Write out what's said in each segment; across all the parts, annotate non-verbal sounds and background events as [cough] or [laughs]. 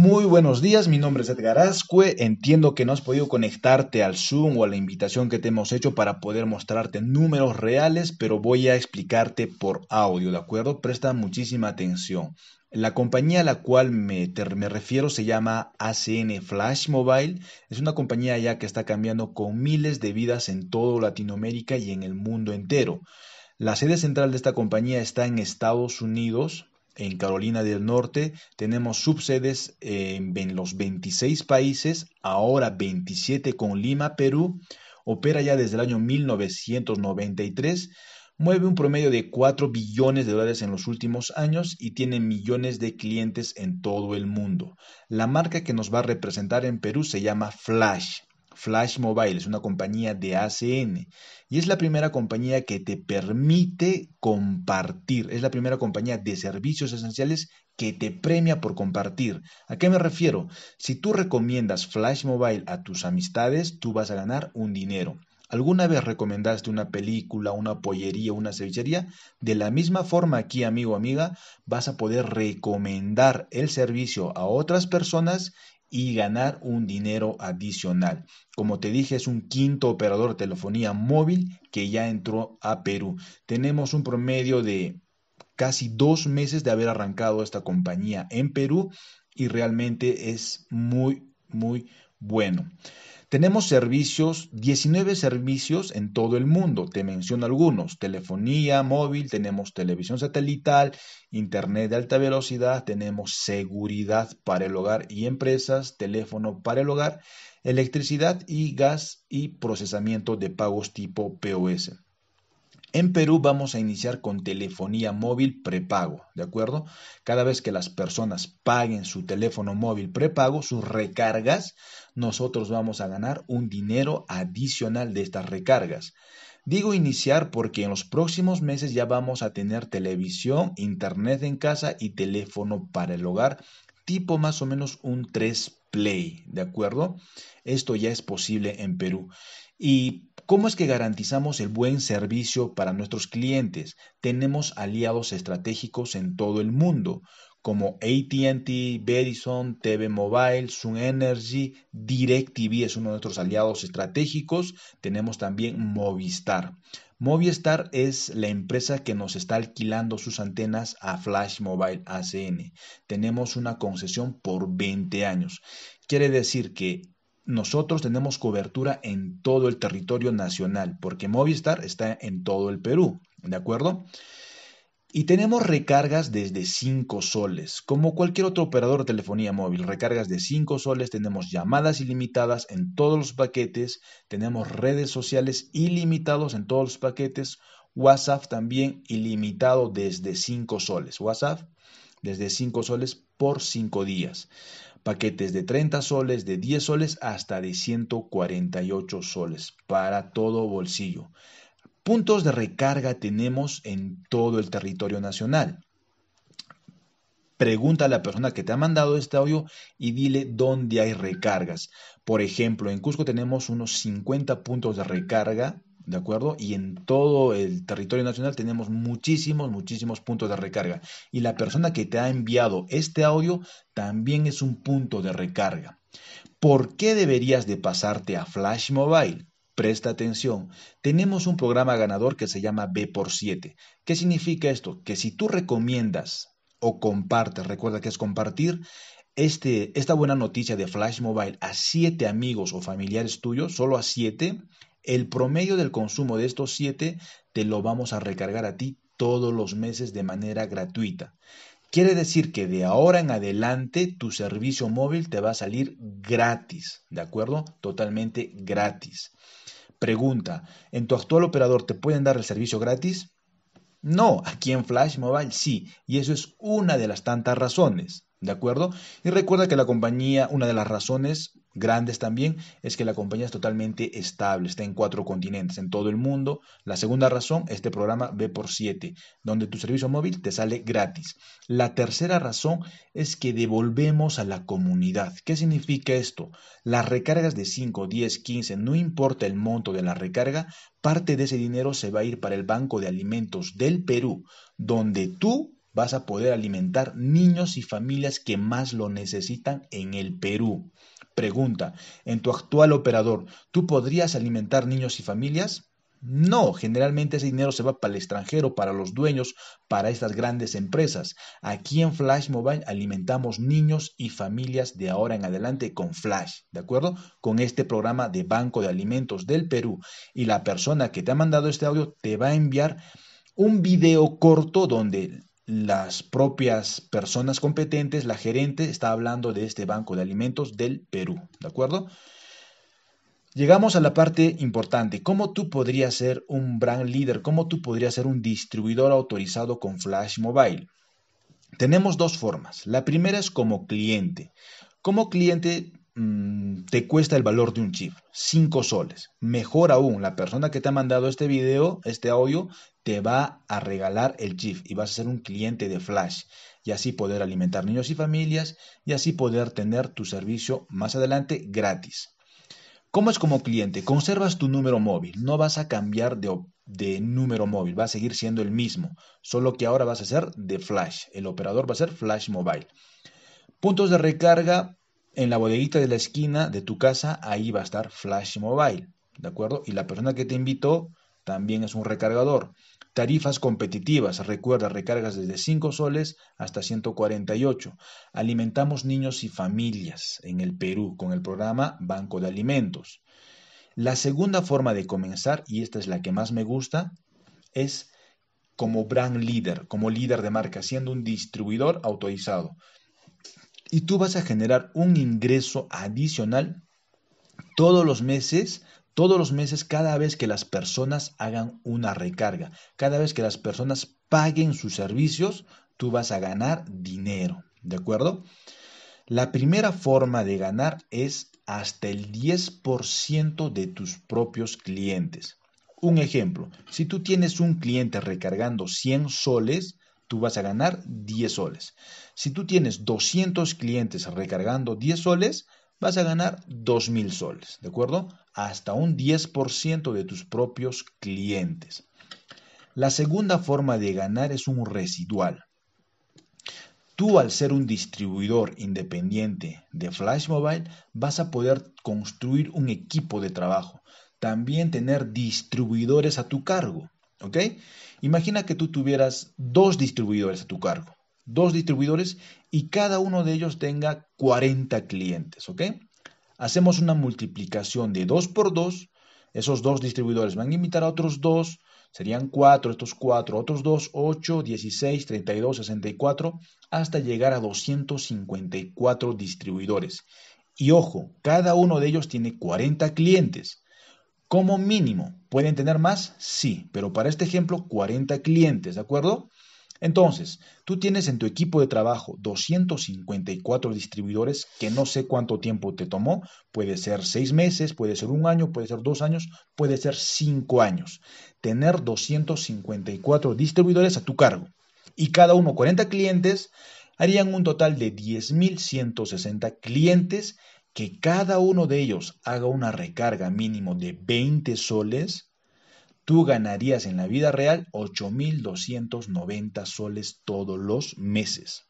Muy buenos días, mi nombre es Edgar Ascue. Entiendo que no has podido conectarte al Zoom o a la invitación que te hemos hecho para poder mostrarte números reales, pero voy a explicarte por audio, ¿de acuerdo? Presta muchísima atención. La compañía a la cual me, me, refiero se llama ACN Flash Mobile. Es una compañía ya que está cambiando con miles de vidas en toda Latinoamérica y en el mundo entero. La sede central de esta compañía está en Estados Unidos, en Carolina del Norte, tenemos subsedes en los 26 países, ahora 27 con Lima, Perú, opera ya desde el año 1993, mueve un promedio de 4 billones de dólares en los últimos años y tiene millones de clientes en todo el mundo. La marca que nos va a representar en Perú se llama Flash. Flash Mobile es una compañía de ACN y es la primera compañía que te permite compartir, es la primera compañía de servicios esenciales que te premia por compartir. ¿A qué me refiero? Si tú recomiendas Flash Mobile a tus amistades, tú vas a ganar un dinero. ¿Alguna vez recomendaste una película, una pollería, una cevichería? De la misma forma aquí, amigo o amiga, vas a poder recomendar el servicio a otras personas y ganar un dinero adicional. Como te dije, es un quinto operador de telefonía móvil que ya entró a Perú. Tenemos un promedio de casi dos meses de haber arrancado esta compañía en Perú y realmente es muy, muy bueno. Tenemos servicios, 19 servicios en todo el mundo. Te menciono algunos. Telefonía móvil, tenemos televisión satelital, internet de alta velocidad, tenemos seguridad para el hogar y empresas, teléfono para el hogar, electricidad y gas y procesamiento de pagos tipo POS. En Perú vamos a iniciar con telefonía móvil prepago, ¿de acuerdo? Cada vez que las personas paguen su teléfono móvil prepago, sus recargas, nosotros vamos a ganar un dinero adicional de estas recargas. Digo iniciar porque en los próximos meses ya vamos a tener televisión, internet en casa y teléfono para el hogar, tipo más o menos un 3 Play, ¿de acuerdo? Esto ya es posible en Perú. ¿Y cómo es que garantizamos el buen servicio para nuestros clientes? Tenemos aliados estratégicos en todo el mundo, como ATT, Verizon, TV Mobile, Sun Energy, DirecTV es uno de nuestros aliados estratégicos. Tenemos también Movistar. Movistar es la empresa que nos está alquilando sus antenas a Flash Mobile ACN. Tenemos una concesión por 20 años. Quiere decir que nosotros tenemos cobertura en todo el territorio nacional, porque Movistar está en todo el Perú, ¿de acuerdo? Y tenemos recargas desde 5 soles, como cualquier otro operador de telefonía móvil, recargas de 5 soles, tenemos llamadas ilimitadas en todos los paquetes, tenemos redes sociales ilimitados en todos los paquetes, WhatsApp también ilimitado desde 5 soles, WhatsApp desde 5 soles por 5 días paquetes de 30 soles, de 10 soles hasta de 148 soles para todo bolsillo. Puntos de recarga tenemos en todo el territorio nacional. Pregunta a la persona que te ha mandado este audio y dile dónde hay recargas. Por ejemplo, en Cusco tenemos unos 50 puntos de recarga ¿de acuerdo? Y en todo el territorio nacional tenemos muchísimos, muchísimos puntos de recarga. Y la persona que te ha enviado este audio también es un punto de recarga. ¿Por qué deberías de pasarte a Flash Mobile? Presta atención, tenemos un programa ganador que se llama B por 7. ¿Qué significa esto? Que si tú recomiendas o compartes, recuerda que es compartir, este, esta buena noticia de Flash Mobile a siete amigos o familiares tuyos, solo a siete, el promedio del consumo de estos siete te lo vamos a recargar a ti todos los meses de manera gratuita. Quiere decir que de ahora en adelante tu servicio móvil te va a salir gratis, ¿de acuerdo? Totalmente gratis. Pregunta, ¿en tu actual operador te pueden dar el servicio gratis? No, aquí en Flash Mobile sí, y eso es una de las tantas razones. ¿De acuerdo? Y recuerda que la compañía, una de las razones grandes también, es que la compañía es totalmente estable, está en cuatro continentes, en todo el mundo. La segunda razón, este programa B por 7, donde tu servicio móvil te sale gratis. La tercera razón es que devolvemos a la comunidad. ¿Qué significa esto? Las recargas de 5, 10, 15, no importa el monto de la recarga, parte de ese dinero se va a ir para el Banco de Alimentos del Perú, donde tú vas a poder alimentar niños y familias que más lo necesitan en el Perú. Pregunta, en tu actual operador, ¿tú podrías alimentar niños y familias? No, generalmente ese dinero se va para el extranjero, para los dueños, para estas grandes empresas. Aquí en Flash Mobile alimentamos niños y familias de ahora en adelante con Flash, ¿de acuerdo? Con este programa de Banco de Alimentos del Perú. Y la persona que te ha mandado este audio te va a enviar un video corto donde las propias personas competentes, la gerente, está hablando de este Banco de Alimentos del Perú, ¿de acuerdo? Llegamos a la parte importante, ¿cómo tú podrías ser un brand leader? ¿Cómo tú podrías ser un distribuidor autorizado con Flash Mobile? Tenemos dos formas. La primera es como cliente. Como cliente mm, te cuesta el valor de un chip, 5 soles. Mejor aún, la persona que te ha mandado este video, este audio, te va a regalar el chip y vas a ser un cliente de Flash y así poder alimentar niños y familias y así poder tener tu servicio más adelante gratis. ¿Cómo es como cliente? Conservas tu número móvil, no vas a cambiar de, número móvil, va a seguir siendo el mismo, solo que ahora vas a ser de Flash, el operador va a ser Flash Mobile. Puntos de recarga en la bodeguita de la esquina de tu casa, ahí va a estar Flash Mobile, ¿de acuerdo? Y la persona que te invitó también es un recargador. Tarifas competitivas, recuerda, recargas desde 5 soles hasta 148. Alimentamos niños y familias en el Perú con el programa Banco de Alimentos. La segunda forma de comenzar, y esta es la que más me gusta, es como brand leader, como líder de marca, siendo un distribuidor autorizado. Y tú vas a generar un ingreso adicional todos los meses todos los meses cada vez que las personas hagan una recarga, cada vez que las personas paguen sus servicios, tú vas a ganar dinero, ¿de acuerdo? La primera forma de ganar es hasta el 10% de tus propios clientes. Un ejemplo, si tú tienes un cliente recargando 100 soles, tú vas a ganar 10 soles. Si tú tienes 200 clientes recargando 10 soles, vas a ganar 2.000 soles, ¿de acuerdo? Hasta un 10% de tus propios clientes. La segunda forma de ganar es un residual. Tú al ser un distribuidor independiente de Flash Mobile vas a poder construir un equipo de trabajo. También tener distribuidores a tu cargo. ¿Ok? Imagina que tú tuvieras dos distribuidores a tu cargo dos distribuidores y cada uno de ellos tenga 40 clientes, ¿ok? Hacemos una multiplicación de 2 por 2, esos dos distribuidores van a invitar a otros dos, serían 4, estos 4, otros 2, 8, 16, 32, 64, hasta llegar a 254 distribuidores. Y ojo, cada uno de ellos tiene 40 clientes. Como mínimo, ¿pueden tener más? Sí, pero para este ejemplo, 40 clientes, ¿de acuerdo? Entonces, tú tienes en tu equipo de trabajo 254 distribuidores que no sé cuánto tiempo te tomó, puede ser seis meses, puede ser un año, puede ser dos años, puede ser cinco años. Tener 254 distribuidores a tu cargo y cada uno 40 clientes harían un total de 10.160 clientes que cada uno de ellos haga una recarga mínimo de 20 soles tú ganarías en la vida real 8.290 soles todos los meses.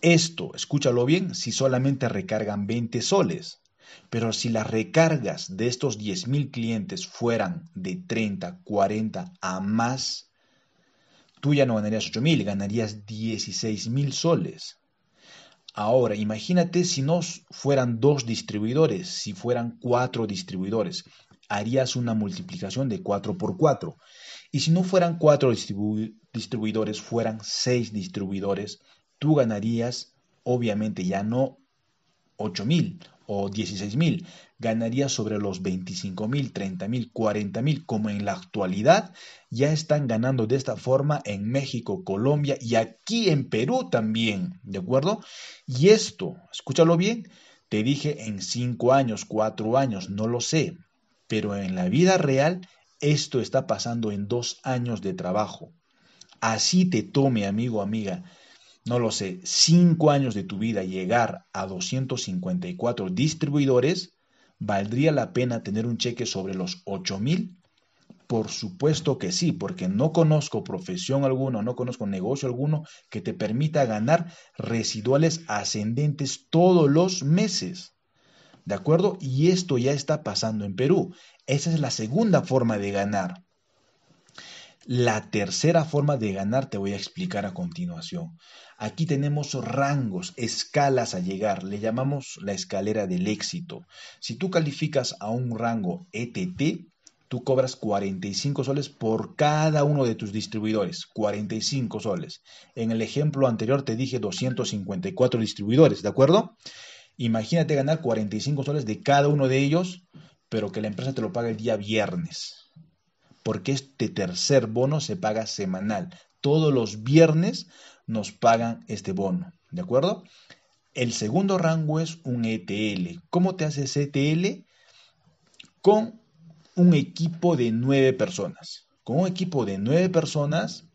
Esto, escúchalo bien, si solamente recargan 20 soles. Pero si las recargas de estos 10.000 clientes fueran de 30, 40 a más, tú ya no ganarías 8.000, ganarías 16.000 soles. Ahora, imagínate si no fueran dos distribuidores, si fueran cuatro distribuidores harías una multiplicación de 4 por 4. Y si no fueran 4 distribuidores, fueran 6 distribuidores, tú ganarías, obviamente ya no 8 mil o 16 mil, ganarías sobre los 25 mil, 30 mil, 40 mil, como en la actualidad ya están ganando de esta forma en México, Colombia y aquí en Perú también, ¿de acuerdo? Y esto, escúchalo bien, te dije en 5 años, 4 años, no lo sé, pero en la vida real esto está pasando en dos años de trabajo. Así te tome, amigo, amiga, no lo sé, cinco años de tu vida llegar a 254 distribuidores, valdría la pena tener un cheque sobre los 8 mil. Por supuesto que sí, porque no conozco profesión alguna, no conozco negocio alguno que te permita ganar residuales ascendentes todos los meses. ¿De acuerdo? Y esto ya está pasando en Perú. Esa es la segunda forma de ganar. La tercera forma de ganar te voy a explicar a continuación. Aquí tenemos rangos, escalas a llegar, le llamamos la escalera del éxito. Si tú calificas a un rango ETT, tú cobras 45 soles por cada uno de tus distribuidores, 45 soles. En el ejemplo anterior te dije 254 distribuidores, ¿de acuerdo? Imagínate ganar 45 soles de cada uno de ellos, pero que la empresa te lo pague el día viernes. Porque este tercer bono se paga semanal. Todos los viernes nos pagan este bono, ¿de acuerdo? El segundo rango es un ETL. ¿Cómo te haces ETL? Con un equipo de nueve personas. Con un equipo de nueve personas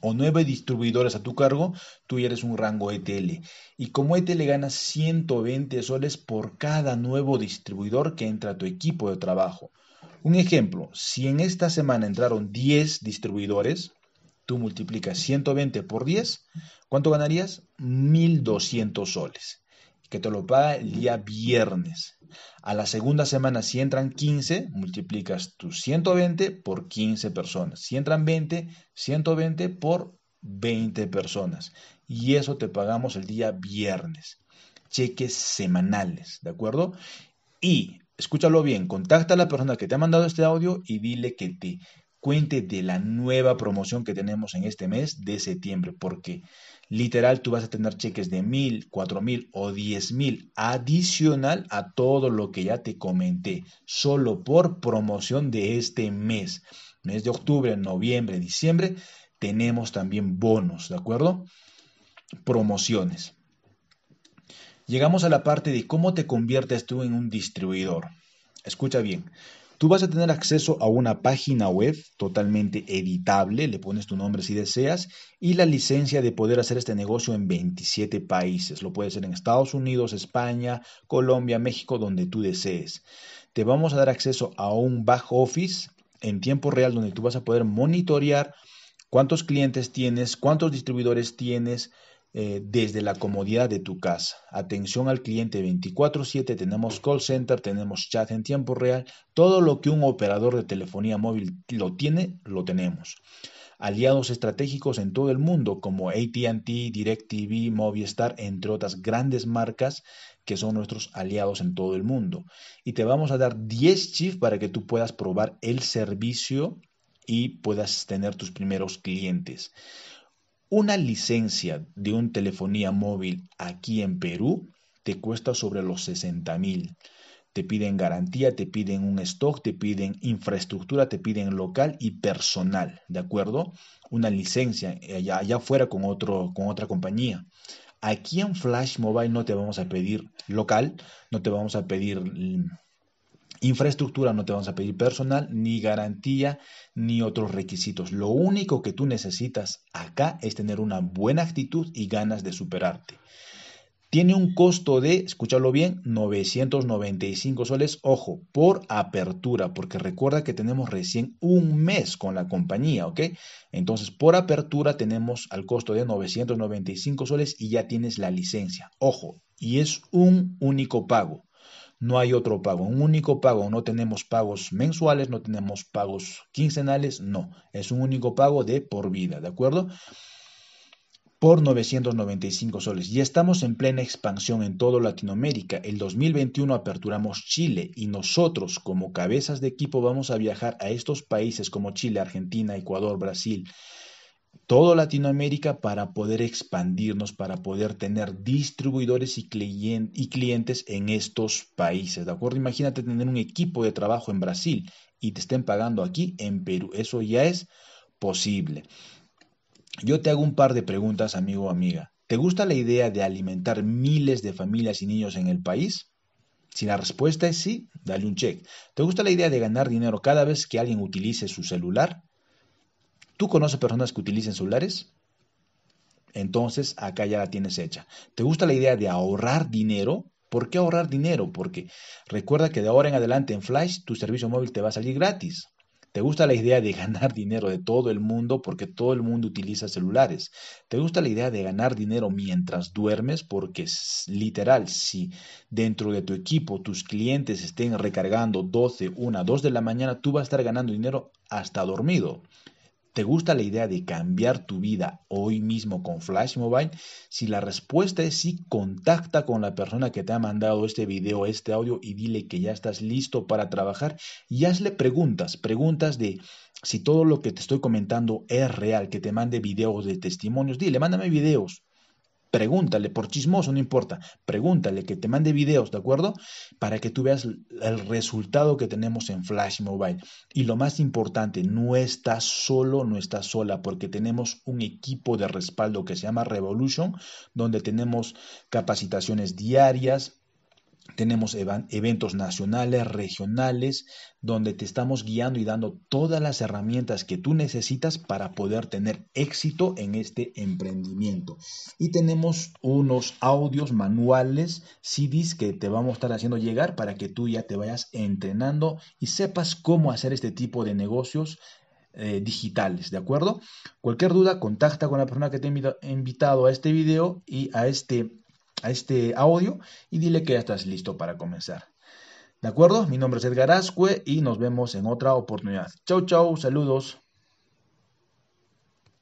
o nueve distribuidores a tu cargo, tú ya eres un rango ETL. Y como ETL ganas 120 soles por cada nuevo distribuidor que entra a tu equipo de trabajo. Un ejemplo, si en esta semana entraron 10 distribuidores, tú multiplicas 120 por 10, ¿cuánto ganarías? 1200 soles, que te lo paga el día viernes. A la segunda semana, si entran 15, multiplicas tus 120 por 15 personas. Si entran 20, 120 por 20 personas. Y eso te pagamos el día viernes. Cheques semanales, ¿de acuerdo? Y escúchalo bien, contacta a la persona que te ha mandado este audio y dile que te cuente de la nueva promoción que tenemos en este mes de septiembre, porque literal tú vas a tener cheques de mil, cuatro mil o diez mil adicional a todo lo que ya te comenté, solo por promoción de este mes. Mes de octubre, noviembre, diciembre, tenemos también bonos, ¿de acuerdo? Promociones. Llegamos a la parte de cómo te conviertes tú en un distribuidor. Escucha bien. Tú vas a tener acceso a una página web totalmente editable, le pones tu nombre si deseas, y la licencia de poder hacer este negocio en 27 países. Lo puedes hacer en Estados Unidos, España, Colombia, México, donde tú desees. Te vamos a dar acceso a un back office en tiempo real donde tú vas a poder monitorear cuántos clientes tienes, cuántos distribuidores tienes, eh, desde la comodidad de tu casa. Atención al cliente 24/7, tenemos call center, tenemos chat en tiempo real, todo lo que un operador de telefonía móvil lo tiene, lo tenemos. Aliados estratégicos en todo el mundo como ATT, DirecTV, Movistar, entre otras grandes marcas que son nuestros aliados en todo el mundo. Y te vamos a dar 10 chips para que tú puedas probar el servicio y puedas tener tus primeros clientes. Una licencia de un telefonía móvil aquí en Perú te cuesta sobre los 60 mil. Te piden garantía, te piden un stock, te piden infraestructura, te piden local y personal, ¿de acuerdo? Una licencia allá, allá afuera con, otro, con otra compañía. Aquí en Flash Mobile no te vamos a pedir local, no te vamos a pedir Infraestructura no te vamos a pedir personal, ni garantía, ni otros requisitos. Lo único que tú necesitas acá es tener una buena actitud y ganas de superarte. Tiene un costo de, escúchalo bien, 995 soles, ojo, por apertura, porque recuerda que tenemos recién un mes con la compañía, ¿ok? Entonces, por apertura tenemos al costo de 995 soles y ya tienes la licencia. Ojo, y es un único pago no hay otro pago, un único pago, no tenemos pagos mensuales, no tenemos pagos quincenales, no, es un único pago de por vida, ¿de acuerdo? Por 995 soles. Y estamos en plena expansión en toda Latinoamérica. El 2021 aperturamos Chile y nosotros como cabezas de equipo vamos a viajar a estos países como Chile, Argentina, Ecuador, Brasil, todo Latinoamérica para poder expandirnos, para poder tener distribuidores y, clientes en estos países, ¿de acuerdo? Imagínate tener un equipo de trabajo en Brasil y te estén pagando aquí en Perú. Eso ya es posible. Yo te hago un par de preguntas, amigo o amiga. ¿Te gusta la idea de alimentar miles de familias y niños en el país? Si la respuesta es sí, dale un check. ¿Te gusta la idea de ganar dinero cada vez que alguien utilice su celular? ¿Tú conoces personas que utilicen celulares? Entonces, acá ya la tienes hecha. ¿Te gusta la idea de ahorrar dinero? ¿Por qué ahorrar dinero? Porque recuerda que de ahora en adelante en Flash tu servicio móvil te va a salir gratis. ¿Te gusta la idea de ganar [laughs] dinero de todo el mundo porque todo el mundo utiliza celulares? ¿Te gusta la idea de ganar dinero mientras duermes? Porque literal, si dentro de tu equipo tus clientes estén recargando 12, 1, 2 de la mañana, tú vas a estar ganando dinero hasta dormido. ¿Te gusta la idea de cambiar tu vida hoy mismo con Flash Mobile? Si la respuesta es sí, contacta con la persona que te ha mandado este video, este audio y dile que ya estás listo para trabajar y hazle preguntas, preguntas de si todo lo que te estoy comentando es real, que te mande videos de testimonios, dile, mándame videos, Pregúntale, por chismoso, no importa. Pregúntale que te mande videos, ¿de acuerdo? Para que tú veas el resultado que tenemos en Flash Mobile. Y lo más importante, no estás solo, no estás sola, porque tenemos un equipo de respaldo que se llama Revolution, donde tenemos capacitaciones diarias, tenemos eventos nacionales, regionales, donde te estamos guiando y dando todas las herramientas que tú necesitas para poder tener éxito en este emprendimiento. Y tenemos unos audios manuales, CDs que te vamos a estar haciendo llegar para que tú ya te vayas entrenando y sepas cómo hacer este tipo de negocios eh, digitales, ¿de acuerdo? Cualquier duda, contacta con la persona que te ha invitado a este video y a este a este audio y dile que ya estás listo para comenzar. ¿De acuerdo? Mi nombre es Edgar Ascue y nos vemos en otra oportunidad. Chau, chau, saludos.